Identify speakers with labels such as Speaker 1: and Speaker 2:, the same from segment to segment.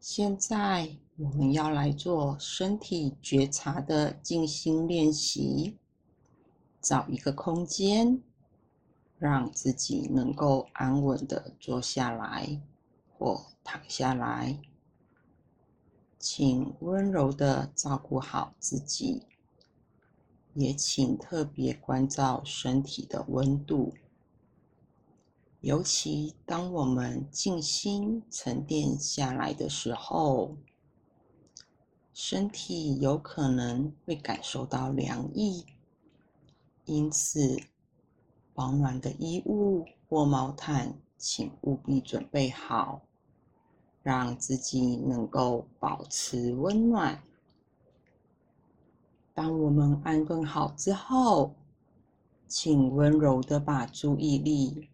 Speaker 1: 现在我们要来做身体觉察的静心练习。找一个空间，让自己能够安稳的坐下来或躺下来。请温柔的照顾好自己，也请特别关照身体的温度。尤其当我们静心沉淀下来的时候，身体有可能会感受到凉意，因此保暖的衣物或毛毯，请务必准备好，让自己能够保持温暖。当我们安顿好之后，请温柔的把注意力。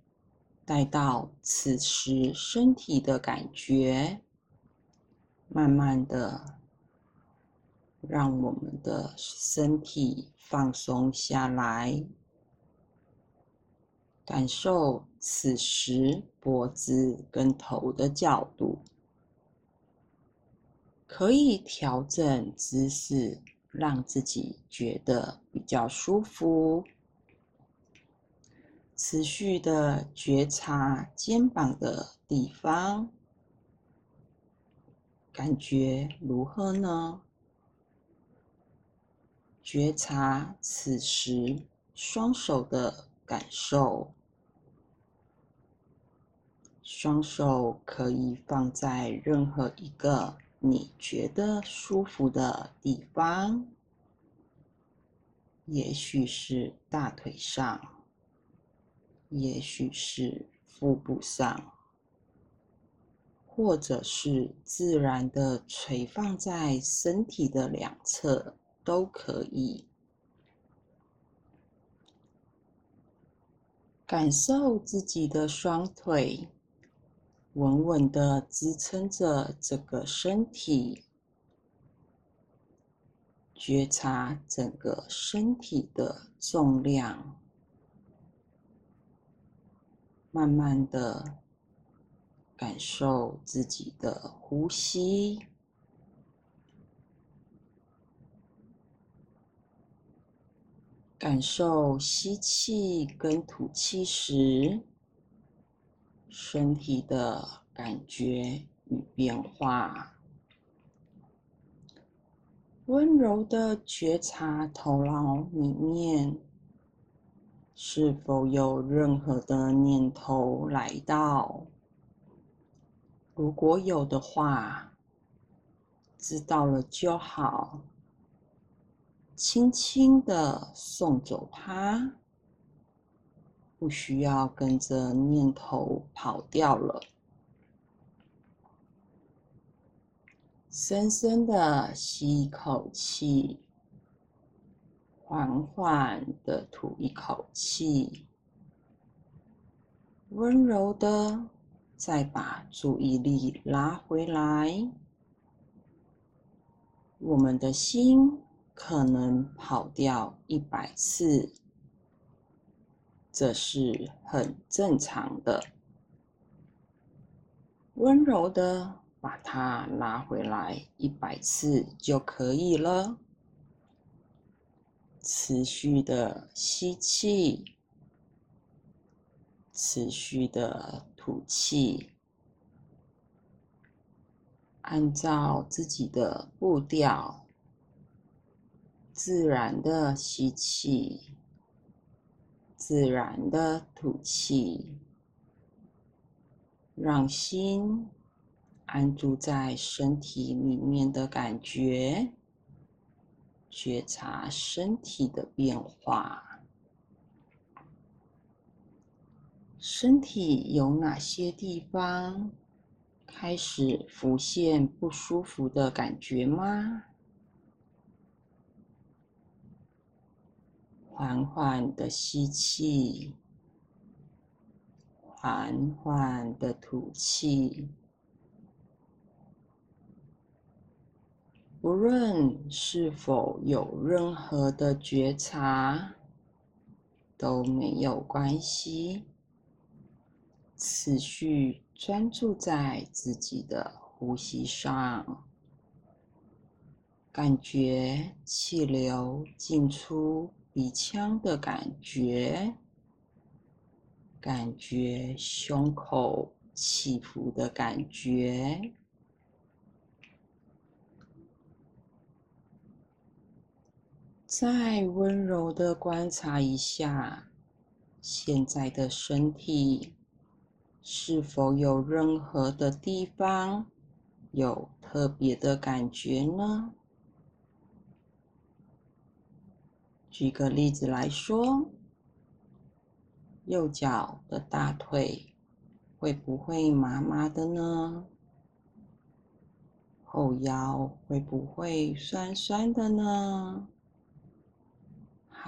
Speaker 1: 带到此时身体的感觉，慢慢的让我们的身体放松下来，感受此时脖子跟头的角度，可以调整姿势，让自己觉得比较舒服。持续的觉察肩膀的地方，感觉如何呢？觉察此时双手的感受，双手可以放在任何一个你觉得舒服的地方，也许是大腿上。也许是腹部上，或者是自然的垂放在身体的两侧，都可以。感受自己的双腿稳稳的支撑着这个身体，觉察整个身体的重量。慢慢的感受自己的呼吸，感受吸气跟吐气时身体的感觉与变化，温柔的觉察头脑里面。是否有任何的念头来到？如果有的话，知道了就好，轻轻的送走它，不需要跟着念头跑掉了。深深的吸一口气。缓缓的吐一口气，温柔的再把注意力拉回来。我们的心可能跑掉一百次，这是很正常的。温柔的把它拉回来一百次就可以了。持续的吸气，持续的吐气，按照自己的步调，自然的吸气，自然的吐气，让心安住在身体里面的感觉。觉察身体的变化，身体有哪些地方开始浮现不舒服的感觉吗？缓缓的吸气，缓缓的吐气。无论是否有任何的觉察，都没有关系。持续专注在自己的呼吸上，感觉气流进出鼻腔的感觉，感觉胸口起伏的感觉。再温柔的观察一下现在的身体，是否有任何的地方有特别的感觉呢？举个例子来说，右脚的大腿会不会麻麻的呢？后腰会不会酸酸的呢？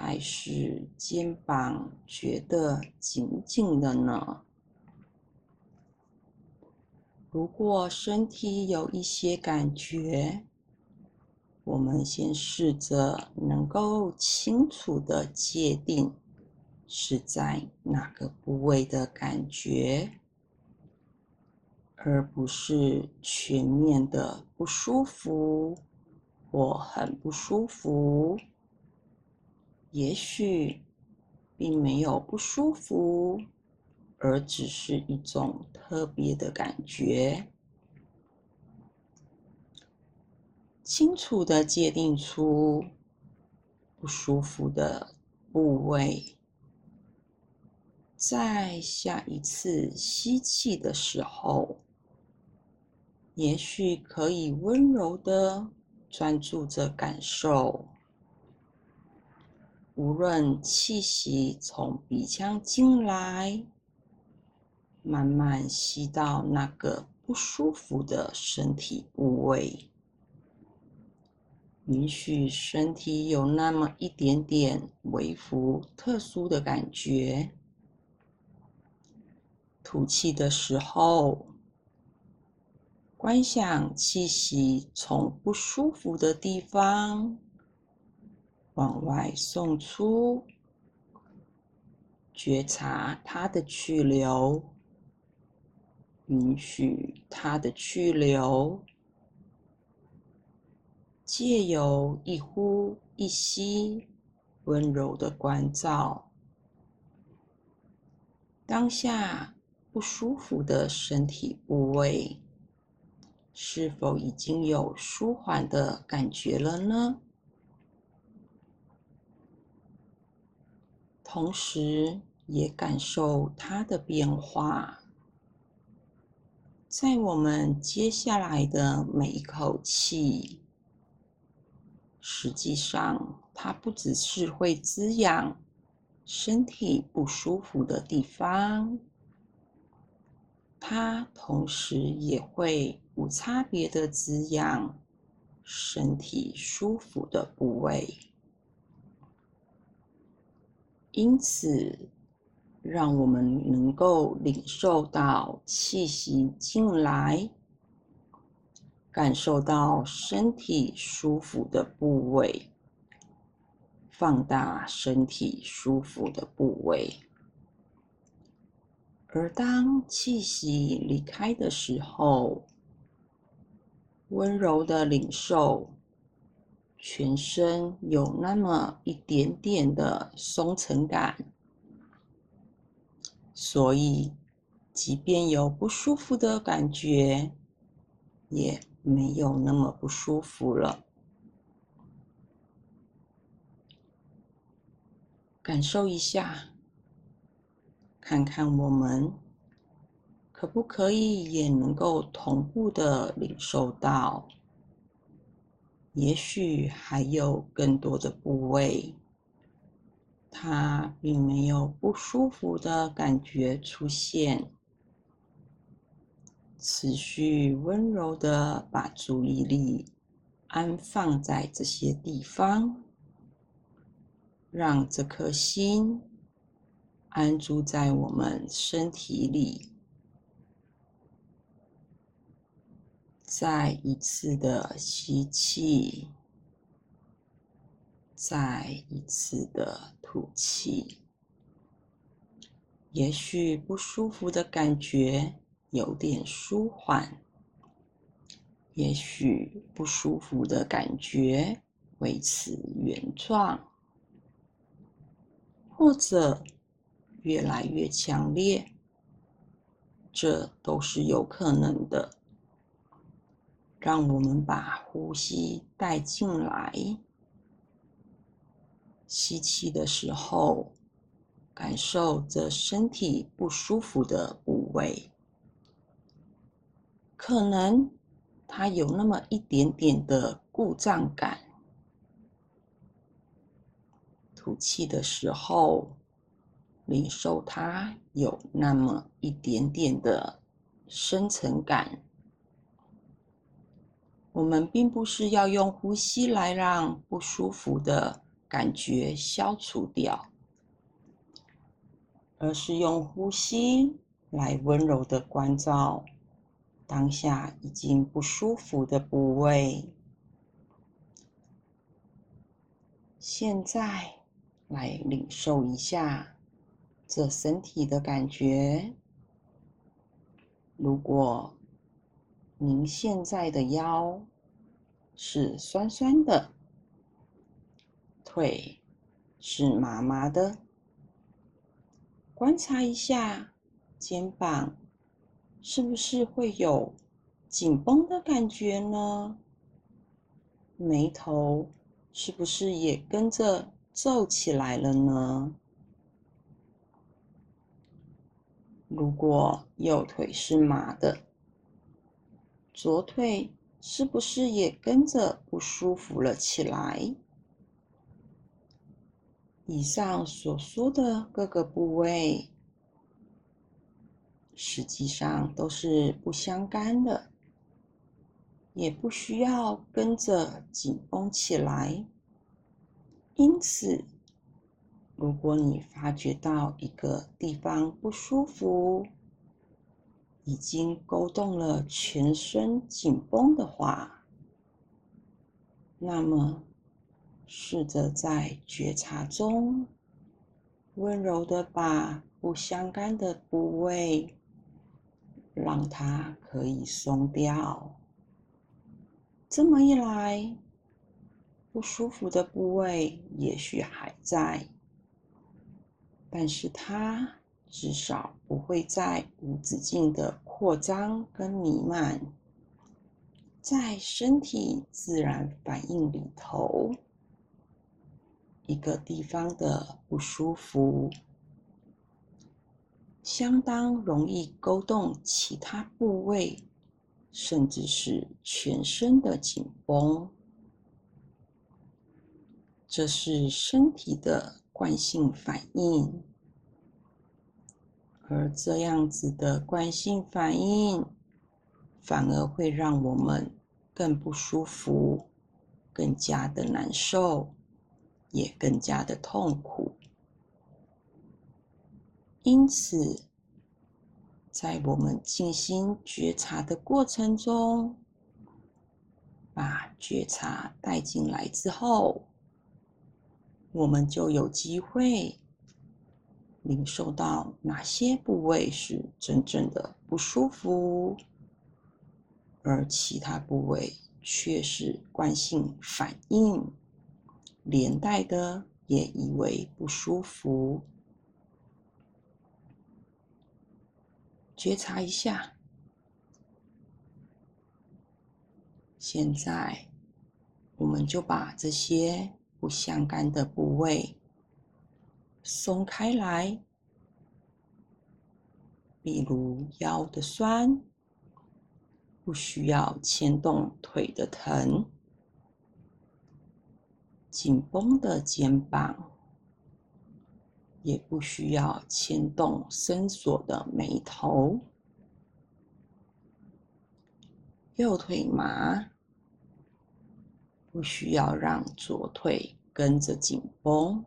Speaker 1: 还是肩膀觉得紧紧的呢？如果身体有一些感觉，我们先试着能够清楚的界定是在哪个部位的感觉，而不是全面的不舒服或很不舒服。也许并没有不舒服，而只是一种特别的感觉。清楚的界定出不舒服的部位，在下一次吸气的时候，也许可以温柔的专注着感受。无论气息从鼻腔进来，慢慢吸到那个不舒服的身体部位，允许身体有那么一点点微幅特殊的感觉。吐气的时候，观想气息从不舒服的地方。往外送出，觉察它的去留，允许它的去留，借由一呼一吸，温柔的关照当下不舒服的身体部位，是否已经有舒缓的感觉了呢？同时，也感受它的变化。在我们接下来的每一口气，实际上，它不只是会滋养身体不舒服的地方，它同时也会无差别的滋养身体舒服的部位。因此，让我们能够领受到气息进来，感受到身体舒服的部位，放大身体舒服的部位。而当气息离开的时候，温柔的领受。全身有那么一点点的松沉感，所以即便有不舒服的感觉，也没有那么不舒服了。感受一下，看看我们可不可以也能够同步的领受到。也许还有更多的部位，它并没有不舒服的感觉出现。持续温柔的把注意力安放在这些地方，让这颗心安住在我们身体里。再一次的吸气，再一次的吐气。也许不舒服的感觉有点舒缓，也许不舒服的感觉维持原状，或者越来越强烈，这都是有可能的。让我们把呼吸带进来，吸气的时候，感受着身体不舒服的部位，可能它有那么一点点的故障感。吐气的时候，领受它有那么一点点的深层感。我们并不是要用呼吸来让不舒服的感觉消除掉，而是用呼吸来温柔的关照当下已经不舒服的部位。现在来领受一下这身体的感觉。如果您现在的腰是酸酸的，腿是麻麻的，观察一下肩膀是不是会有紧绷的感觉呢？眉头是不是也跟着皱起来了呢？如果右腿是麻的，左腿是不是也跟着不舒服了起来？以上所说的各个部位，实际上都是不相干的，也不需要跟着紧绷起来。因此，如果你发觉到一个地方不舒服，已经勾动了全身紧绷的话，那么试着在觉察中温柔的把不相干的部位让它可以松掉。这么一来，不舒服的部位也许还在，但是它。至少不会再无止境的扩张跟弥漫，在身体自然反应里头，一个地方的不舒服，相当容易勾动其他部位，甚至是全身的紧绷。这是身体的惯性反应。而这样子的惯性反应，反而会让我们更不舒服，更加的难受，也更加的痛苦。因此，在我们进行觉察的过程中，把觉察带进来之后，我们就有机会。领受到哪些部位是真正的不舒服，而其他部位却是惯性反应，连带的也以为不舒服。觉察一下，现在我们就把这些不相干的部位。松开来，比如腰的酸，不需要牵动腿的疼；紧绷的肩膀，也不需要牵动伸锁的眉头；右腿麻，不需要让左腿跟着紧绷。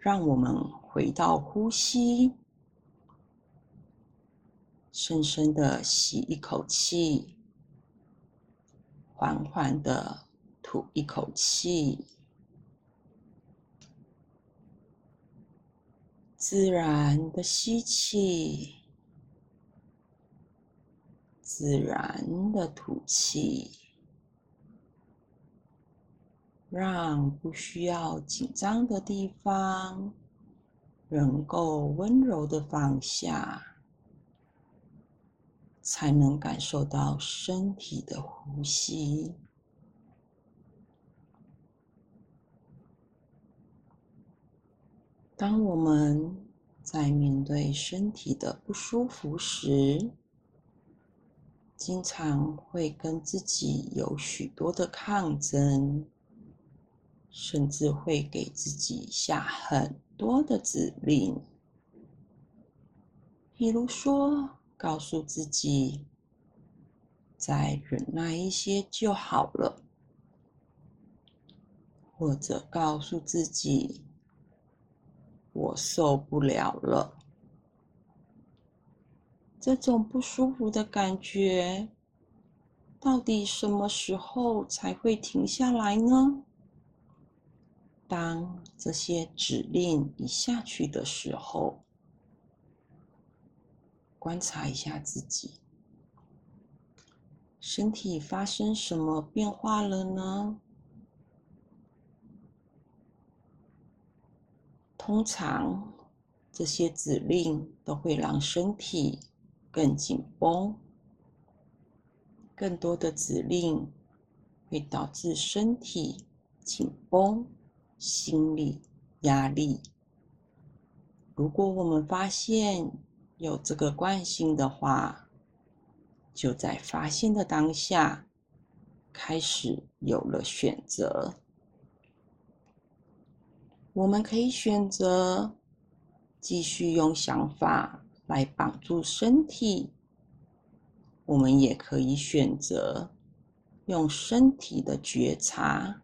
Speaker 1: 让我们回到呼吸，深深的吸一口气，缓缓的吐一口气，自然的吸气，自然的吐气，让不需要紧张的地方能够温柔的放下，才能感受到身体的呼吸。当我们在面对身体的不舒服时，经常会跟自己有许多的抗争，甚至会给自己下很多的指令，比如说告诉自己再忍耐一些就好了，或者告诉自己我受不了了。这种不舒服的感觉，到底什么时候才会停下来呢？当这些指令一下去的时候，观察一下自己，身体发生什么变化了呢？通常，这些指令都会让身体。更紧绷，更多的指令会导致身体紧绷、心理压力。如果我们发现有这个惯性的话，就在发现的当下开始有了选择。我们可以选择继续用想法。来绑住身体，我们也可以选择用身体的觉察，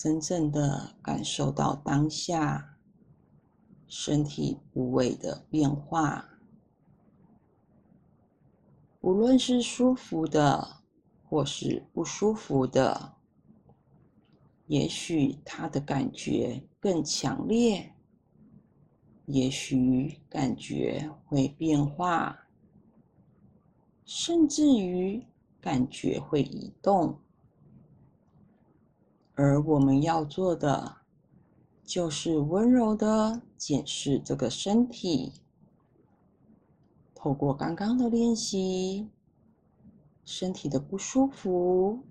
Speaker 1: 真正的感受到当下身体部位的变化，无论是舒服的或是不舒服的，也许它的感觉更强烈。也许感觉会变化，甚至于感觉会移动，而我们要做的就是温柔的检视这个身体。透过刚刚的练习，身体的不舒服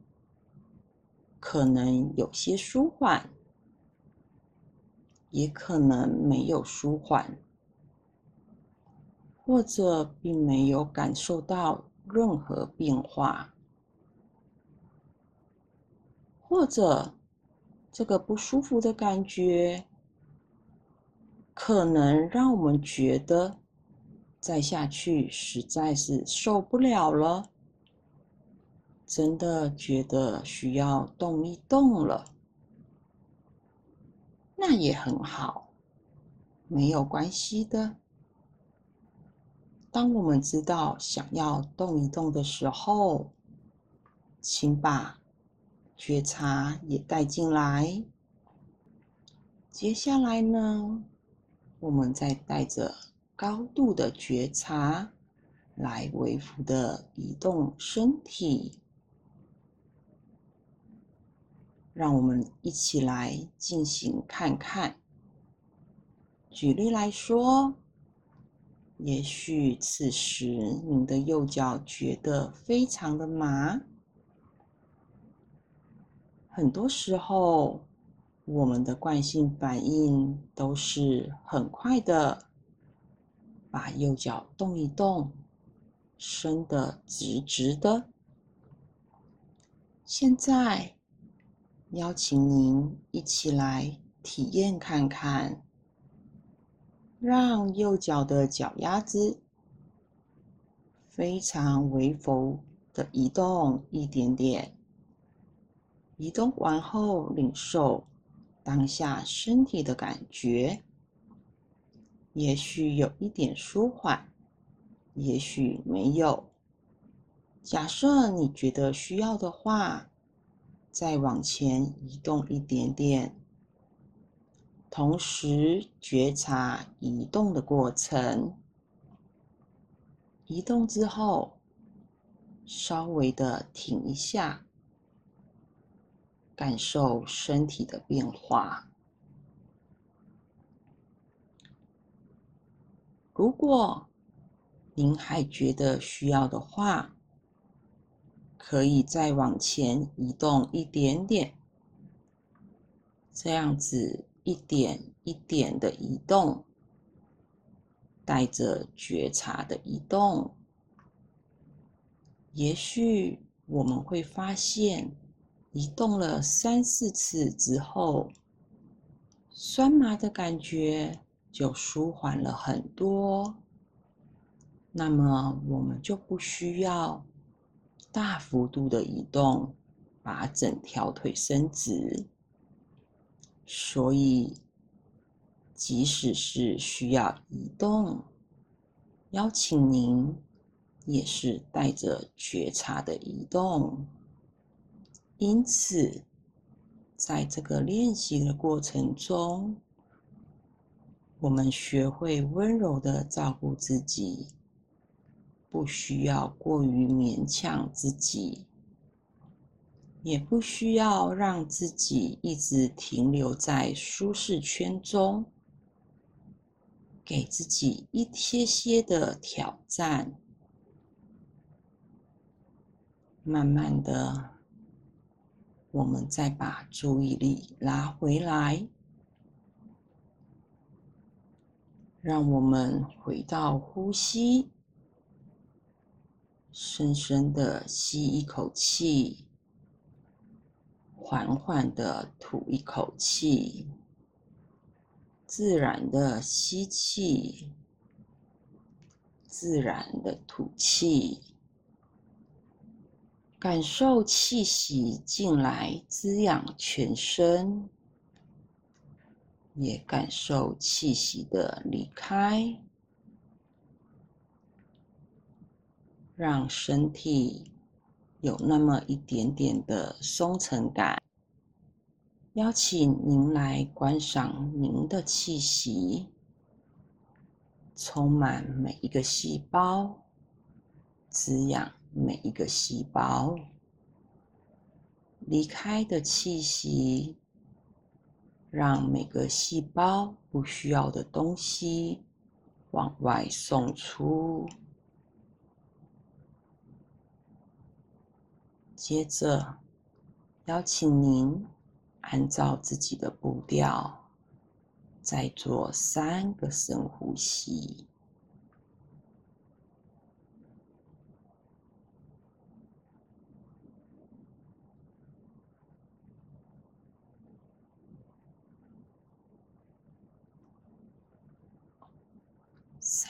Speaker 1: 可能有些舒缓。也可能没有舒缓，或者并没有感受到任何变化，或者这个不舒服的感觉，可能让我们觉得再下去实在是受不了了，真的觉得需要动一动了。那也很好，没有关系的。当我们知道想要动一动的时候，请把觉察也带进来。接下来呢，我们再带着高度的觉察来微幅的移动身体。让我们一起来进行看看。举例来说，也许此时您的右脚觉得非常的麻。很多时候，我们的惯性反应都是很快的，把右脚动一动，伸得直直的。现在。邀请您一起来体验看看，让右脚的脚丫子非常微幅的移动一点点，移动完后领受当下身体的感觉，也许有一点舒缓，也许没有。假设你觉得需要的话。再往前移动一点点，同时觉察移动的过程。移动之后，稍微的停一下，感受身体的变化。如果您还觉得需要的话，可以再往前移动一点点，这样子一点一点的移动，带着觉察的移动。也许我们会发现，移动了三四次之后，酸麻的感觉就舒缓了很多。那么我们就不需要大幅度的移动，把整条腿伸直。所以，即使是需要移动，邀请您。也是带着觉察的移动，因此，在这个练习的过程中，我们学会温柔的照顾自己，不需要过于勉强自己，也不需要让自己一直停留在舒适圈中，给自己一些些的挑战。慢慢的，我们再把注意力拉回来，让我们回到呼吸，深深的吸一口气，缓缓的吐一口气，自然的吸气，自然的吐气。感受气息进来，滋养全身；也感受气息的离开，让身体有那么一点点的松沉感。邀请您来观赏您的气息，充满每一个细胞，滋养。每一个细胞离开的气息，让每个细胞不需要的东西往外送出。接着，邀请您按照自己的步调，再做三个深呼吸。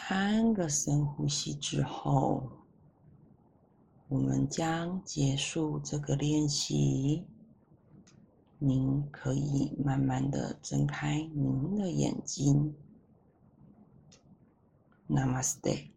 Speaker 1: 三个深呼吸之后，我们将结束这个练习。您可以慢慢的睁开您的眼睛。Namaste。